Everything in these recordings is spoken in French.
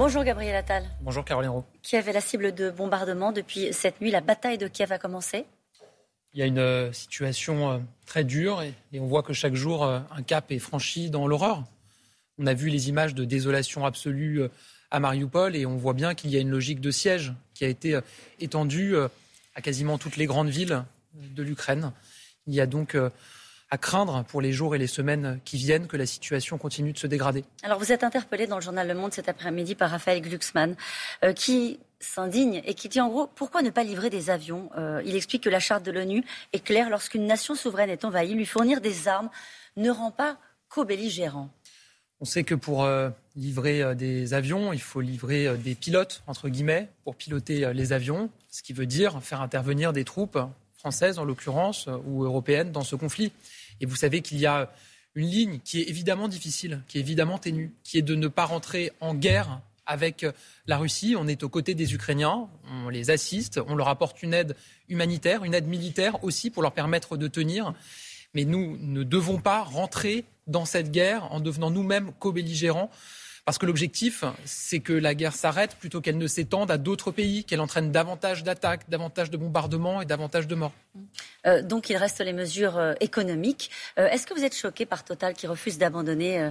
Bonjour Gabriel Attal. Bonjour Caroline Roux. Kiev est la cible de bombardement depuis cette nuit? La bataille de Kiev a commencé Il y a une euh, situation euh, très dure et, on voit que chaque jour, euh, un cap est franchi dans l'horreur. On a vu les images de désolation absolue à Mariupol et on voit bien qu'il y a une logique de siège qui a été étendue à quasiment toutes les grandes villes de l'Ukraine. Il y a donc à craindre pour les jours et les semaines qui viennent que la situation continue de se dégrader. Alors vous êtes interpellé dans le journal Le Monde cet après-midi par Raphaël Glucksmann euh, qui s'indigne et qui dit en gros pourquoi ne pas livrer des avions euh, Il explique que la charte de l'ONU est claire lorsqu'une nation souveraine est envahie, lui fournir des armes ne rend pas co-belligérant. On sait que pour euh, livrer des avions, il faut livrer des pilotes, entre guillemets, pour piloter les avions, ce qui veut dire faire intervenir des troupes françaises, en l'occurrence, ou européennes, dans ce conflit. Et vous savez qu'il y a une ligne qui est évidemment difficile, qui est évidemment ténue, qui est de ne pas rentrer en guerre avec la Russie. On est aux côtés des Ukrainiens, on les assiste, on leur apporte une aide humanitaire, une aide militaire aussi pour leur permettre de tenir. Mais nous ne devons pas rentrer dans cette guerre en devenant nous-mêmes co-belligérants parce que l'objectif, c'est que la guerre s'arrête plutôt qu'elle ne s'étende à d'autres pays, qu'elle entraîne davantage d'attaques, davantage de bombardements et davantage de morts. Euh, donc il reste les mesures euh, économiques. Euh, est-ce que vous êtes choqué par Total qui refuse d'abandonner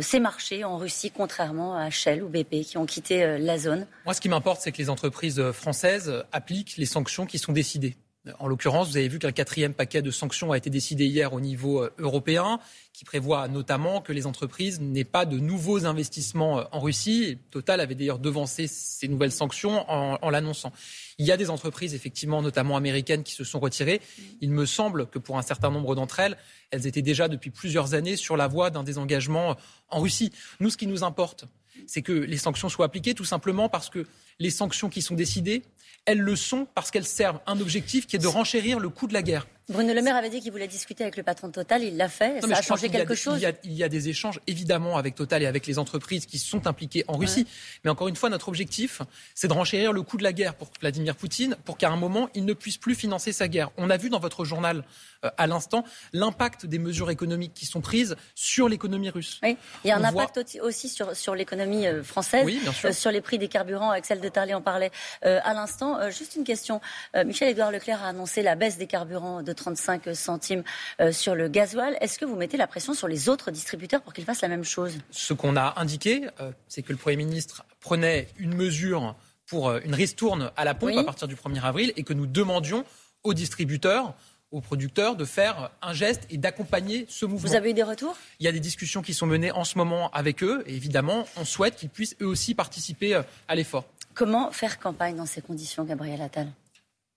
ses marchés en Russie, contrairement à Shell ou BP qui ont quitté la zone? Moi, ce qui m'importe, c'est que les entreprises françaises appliquent les sanctions qui sont décidées. En l'occurrence, vous avez vu qu'un quatrième paquet de sanctions a été décidé hier au niveau euh, européen, qui prévoit notamment que les entreprises n'aient pas de nouveaux investissements euh, en Russie. Total avait d'ailleurs devancé ces nouvelles sanctions en, l'annonçant. Il y a des entreprises, effectivement, notamment américaines, qui se sont retirées. Il me semble que pour un certain nombre d'entre elles, elles étaient déjà depuis plusieurs années sur la voie d'un désengagement euh, en Russie. Nous, ce qui nous importe, c'est que les sanctions soient appliquées, tout simplement parce que les sanctions qui sont décidées, elles le sont parce qu'elles servent un objectif qui est de renchérir le coût de la guerre. Bruno Le Maire avait dit qu'il voulait discuter avec le patron de Total, il l'a fait. ça a changé quelque chose il y, a, des échanges évidemment avec Total et avec les entreprises qui sont impliquées en Russie. Mais encore une fois, notre objectif, c'est de renchérir le coût de la guerre pour Vladimir Poutine, pour qu'à un moment, il ne puisse plus financer sa guerre. On a vu dans votre journal euh, à l'instant l'impact des mesures économiques qui sont prises sur l'économie russe. Oui. Il y a un impact aussi sur, sur l'économie euh, française, euh, sur les prix des carburants. Axel de Tarlé en parlait à l'instant. juste une question. Michel-Édouard Leclerc a annoncé la baisse des carburants de 35 centimes euh, sur le gasoil. Est-ce que vous mettez la pression sur les autres distributeurs pour qu'ils fassent la même chose? Ce qu'on a indiqué, euh, c'est que le Premier ministre prenait une mesure pour euh, une ristourne à la pompe à partir du 1er avril et que nous demandions aux distributeurs aux producteurs de faire un geste et d'accompagner ce mouvement. Vous avez eu des retours? Il y a des discussions qui sont menées en ce moment avec eux et évidemment, on souhaite qu'ils puissent eux aussi participer à l'effort. Comment faire campagne dans ces conditions, Gabriel Attal?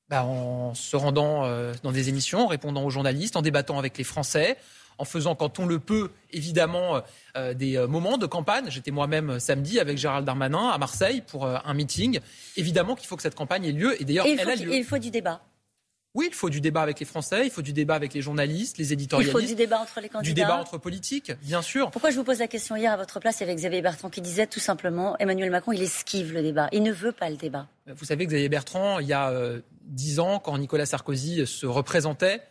Bah, en se rendant euh, dans des émissions, en répondant aux journalistes, en débattant avec les Français, en faisant, quand on le peut, évidemment, euh, euh, des moments de campagne. J'étais moi-même samedi avec Gérald Darmanin à Marseille pour un meeting. Évidemment qu'il faut que cette campagne ait lieu. Et d'ailleurs, elle a lieu. il faut du débat. Oui, il faut du débat avec les Français, il faut du débat avec les journalistes, les éditorialistes. Il faut du débat entre les candidats. Du débat entre politiques, bien sûr. Pourquoi je vous pose la question hier à votre place, avec Xavier Bertrand qui disait tout simplement Emmanuel Macron, il esquive le débat. Il ne veut pas le débat. Vous savez, Xavier Bertrand, il y a dix ans, quand Nicolas Sarkozy se représentait,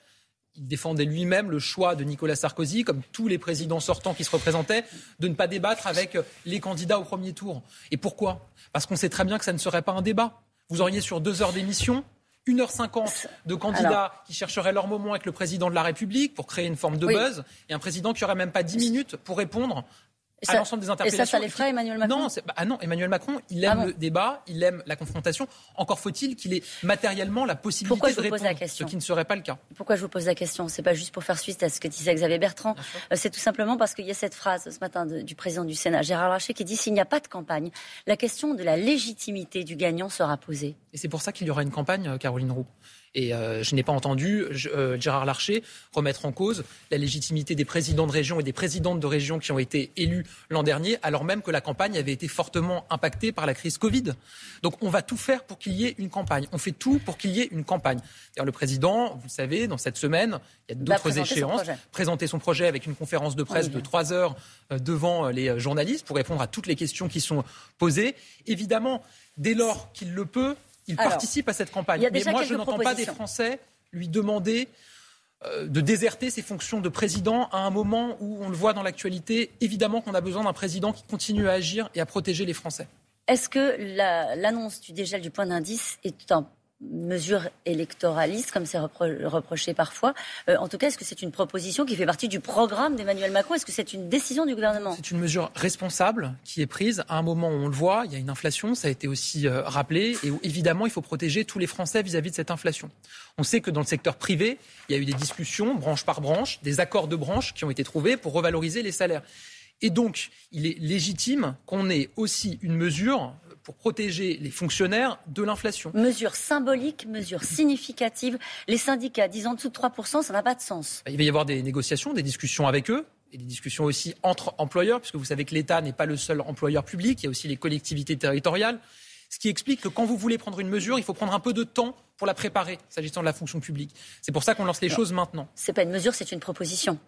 il défendait lui-même le choix de Nicolas Sarkozy, comme tous les présidents sortants qui se représentaient, de ne pas débattre avec les candidats au premier tour. Et pourquoi? Parce qu'on sait très bien que ça ne serait pas un débat. Vous auriez sur deux heures d'émission 1h50 de candidats qui chercheraient leur moment avec le président de la République pour créer une forme de buzz, et un président qui aurait même pas 10 minutes pour répondre à l'ensemble des interpellations. Et ça, ça l'effraie Emmanuel Macron non, bah, ah non, Emmanuel Macron, il aime ah le débat, il aime la confrontation. Encore faut-il qu'il ait matériellement la possibilité de répondre, ce qui ne serait pas le cas. Pourquoi je vous pose la question? C'est pas juste pour faire suite à ce que disait Xavier Bertrand. Euh, c'est tout simplement parce qu'il y a cette phrase ce matin du président du Sénat, Gérard Larcher, qui dit s'il n'y a pas de campagne, la question de la légitimité du gagnant sera posée. Et c'est pour ça qu'il y aura une campagne, euh, Caroline Roux. Et euh, je n'ai pas entendu euh, Gérard Larcher remettre en cause la légitimité des présidents de région et des présidentes de région qui ont été élus l'an dernier, alors même que la campagne avait été fortement impactée par la crise Covid. Donc on va tout faire pour qu'il y ait une campagne. On fait tout pour qu'il y ait une campagne. Le président, vous le savez, dans cette semaine, il y a d'autres échéances. présenter son projet avec une conférence de presse de trois heures euh, devant les journalistes pour répondre à toutes les questions qui sont posées. Évidemment, dès lors qu'il le peut, il participe à cette campagne. Mais moi, je n'entends pas des Français lui demander euh, de déserter ses fonctions de président à un moment où on le voit dans l'actualité. Évidemment qu'on a besoin d'un président qui continue à agir et à protéger les Français. Est-ce que l'annonce du dégel du point d'indice est un mesure électoraliste, comme c'est reproché parfois. Euh, en tout cas, est-ce que c'est une proposition qui fait partie du programme d'Emmanuel Macron? Est-ce que c'est une décision du gouvernement? C'est une mesure responsable qui est prise à un moment où on le voit, il y a une inflation, ça a été aussi euh, rappelé, et où évidemment il faut protéger tous les Français vis-à-vis -vis de cette inflation. On sait que dans le secteur privé, il y a eu des discussions, branche par branche, des accords de branche qui ont été trouvés pour revaloriser les salaires. Et donc, il est légitime qu'on ait aussi une mesure pour protéger les fonctionnaires de l'inflation. Mesure symbolique, mesure significative. Les syndicats disant en dessous de 3%, ça n'a pas de sens. Il va y avoir des négociations, des discussions avec eux et des discussions aussi entre employeurs, puisque vous savez que l'État n'est pas le seul employeur public, il y a aussi les collectivités territoriales. Ce qui explique que quand vous voulez prendre une mesure, il faut prendre un peu de temps pour la préparer, s'agissant de la fonction publique. C'est pour ça qu'on lance les choses maintenant. Ce n'est pas une mesure, c'est une proposition.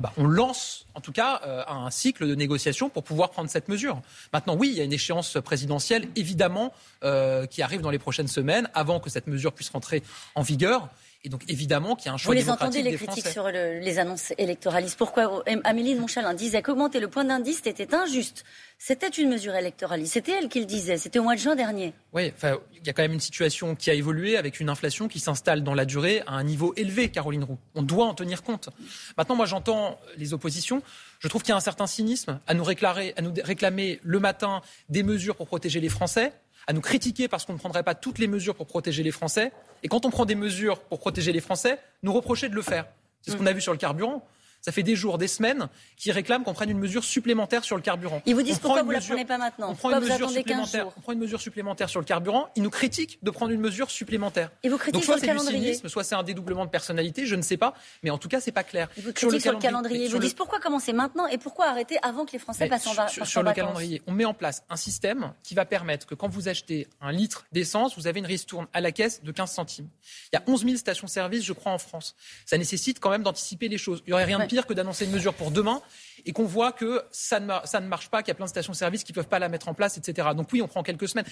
Ah bah, on lance en tout cas euh, un cycle de négociation pour pouvoir prendre cette mesure. Maintenant, oui, il y a une échéance présidentielle, évidemment, euh, qui arrive dans les prochaines semaines, avant que cette mesure puisse rentrer en vigueur. Et donc évidemment qu'il y a un choix Vous les entendez les critiques sur les annonces électoralistes. Pourquoi Amélie de Montchalin disait qu'augmenter le point d'indice était injuste. C'était une mesure électoraliste. C'était elle qui le disait. C'était au mois de juin dernier. Oui, enfin, il y a quand même une situation qui a évolué avec une inflation qui s'installe dans la durée à un niveau élevé, Caroline Roux. On doit en tenir compte. Maintenant, moi, j'entends les oppositions. Je trouve qu'il y a un certain cynisme à nous réclamer, à nous réclamer le matin des mesures pour protéger les Français à nous critiquer parce qu'on ne prendrait pas toutes les mesures pour protéger les Français. Et quand on prend des mesures pour protéger les Français, nous reprocher de le faire. C'est ce qu'on a vu sur le carburant. Ça fait des jours, des semaines qu'ils réclament qu'on prenne une mesure supplémentaire sur le carburant. Ils vous disent pourquoi vous ne la prenez pas maintenant on prend, une mesure supplémentaire, on prend une mesure supplémentaire sur le carburant. Ils nous critiquent de prendre une mesure supplémentaire. Ils vous critiquent sur le calendrier. soit c'est un dédoublement de personnalité, je ne sais pas. Mais en tout cas, c'est pas clair. Ils vous critiquent sur le, calendrier. Ils vous disent pourquoi commencer maintenant et pourquoi arrêter avant que les Français passent en vacances. Sur, le calendrier, on met en place un système qui va permettre que quand vous achetez un litre d'essence, vous avez une ristourne à la caisse de 15 centimes. Il y a 11 000 stations-service, je crois, en France. Ça nécessite quand même d'anticiper les choses. Il n'y aurait rien de pire que d'annoncer une mesure pour demain et qu'on voit que ça ne, ça ne marche pas, qu'il y a plein de stations-service qui ne peuvent pas la mettre en place, etc. Donc oui, on prend quelques semaines.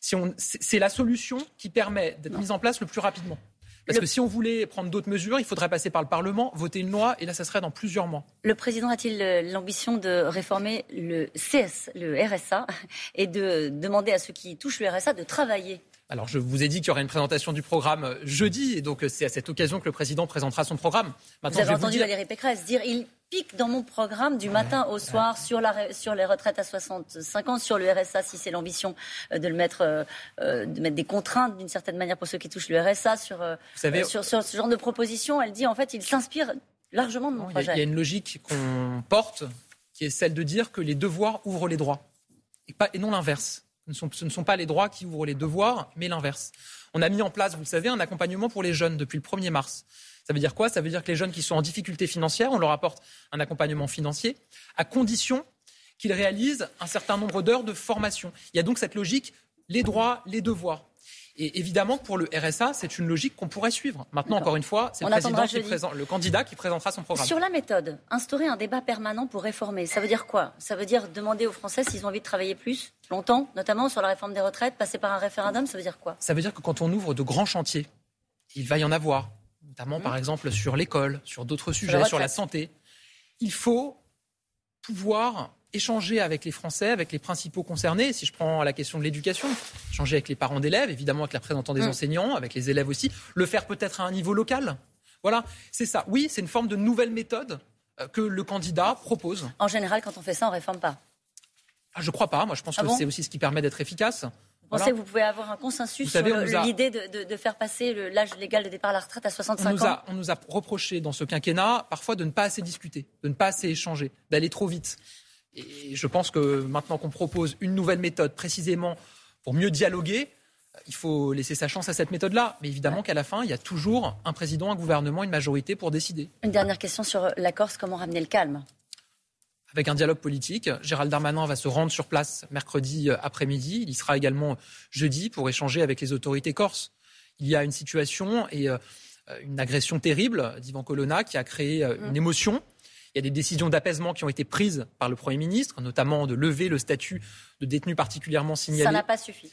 Si c'est la solution qui permet d'être mise en place le plus rapidement. Parce que si on voulait prendre d'autres mesures, il faudrait passer par le Parlement, voter une loi, et là, ça serait dans plusieurs mois. Le président a-t-il euh, l'ambition de réformer le CS, le RSA, et de demander à ceux qui touchent le RSA de travailler alors, je vous ai dit qu'il y aurait une présentation du programme euh, jeudi, et donc euh, c'est à cette occasion que le président présentera son programme. Maintenant, vous avez entendu Valérie Pécresse dire il pique dans mon programme du matin au soir sur, la, sur les retraites à 65 ans, sur le RSA, si c'est l'ambition euh, de le mettre, de mettre des contraintes d'une certaine manière pour ceux qui touchent le RSA sur, sur, ce genre de proposition. Elle dit en fait, il s'inspire largement de mon projet. Il y, a une logique qu'on porte qui est celle de dire que les devoirs ouvrent les droits et, pas, et non l'inverse. Ce ne sont pas les droits qui ouvrent les devoirs, mais l'inverse. On a mis en place, vous le savez, un accompagnement pour les jeunes depuis le 1er mars. Ça veut dire quoi? Ça veut dire que les jeunes qui sont en difficulté financière, on leur apporte un accompagnement financier, à condition qu'ils réalisent un certain nombre d'heures de formation. Il y a donc cette logique, les droits, les devoirs. Et évidemment, pour le RSA, c'est une logique qu'on pourrait suivre. Maintenant, encore une fois, c'est le, le candidat qui présentera son programme. Sur la méthode, instaurer un débat permanent pour réformer, ça veut dire quoi? Ça veut dire demander aux Français s'ils ont envie de travailler plus, longtemps, notamment sur la réforme des retraites, passer par un référendum, ça veut dire quoi? Ça veut dire que quand on ouvre de grands chantiers, il va y en avoir, notamment par mmh. exemple sur l'école, sur d'autres sujets, sur la santé, il faut pouvoir échanger avec les Français, avec les principaux concernés. Si je prends la question de l'éducation, échanger avec les parents d'élèves, évidemment avec les représentants des mm. enseignants, avec les élèves aussi, le faire peut-être à un niveau local. Voilà, c'est ça. Oui, c'est une forme de nouvelle méthode euh, que le candidat propose. En général, quand on fait ça, on ne réforme pas. Ah, je crois pas. Moi, je pense ah que c'est aussi ce qui permet d'être efficace. Vous pensez que vous pouvez avoir un consensus sur l'idée de, faire passer l'âge légal de départ à la retraite à 65 ans On nous a reproché dans ce quinquennat parfois de ne pas assez discuter, de ne pas assez échanger, d'aller trop vite. Et je pense que maintenant qu'on propose une nouvelle méthode précisément pour mieux dialoguer, il faut laisser sa chance à cette méthode-là. Mais évidemment qu'à la fin, il y a toujours un président, un gouvernement, une majorité pour décider. Une dernière question sur la Corse, comment ramener le calme? Avec un dialogue politique. Gérald Darmanin va se rendre sur place mercredi euh, après-midi. Il y sera également jeudi pour échanger avec les autorités corses. Il y a une situation et euh, une agression terrible d'Ivan Colonna qui a créé euh, une mm. émotion. Il y a des décisions d'apaisement qui ont été prises par le Premier ministre, notamment de lever le statut de détenu particulièrement signalé. Ça n'a pas suffi.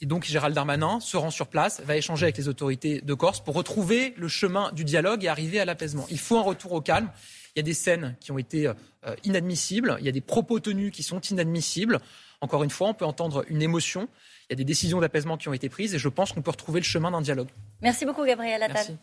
Et donc Gérald Darmanin se rend sur place, va échanger avec les autorités de Corse pour retrouver le chemin du dialogue et arriver à l'apaisement. Il faut un retour au calme. Il y a des scènes qui ont été inadmissibles, il y a des propos tenus qui sont inadmissibles. Encore une fois, on peut entendre une émotion. Il y a des décisions d'apaisement qui ont été prises et je pense qu'on peut retrouver le chemin d'un dialogue. Merci beaucoup, Gabriel Attal.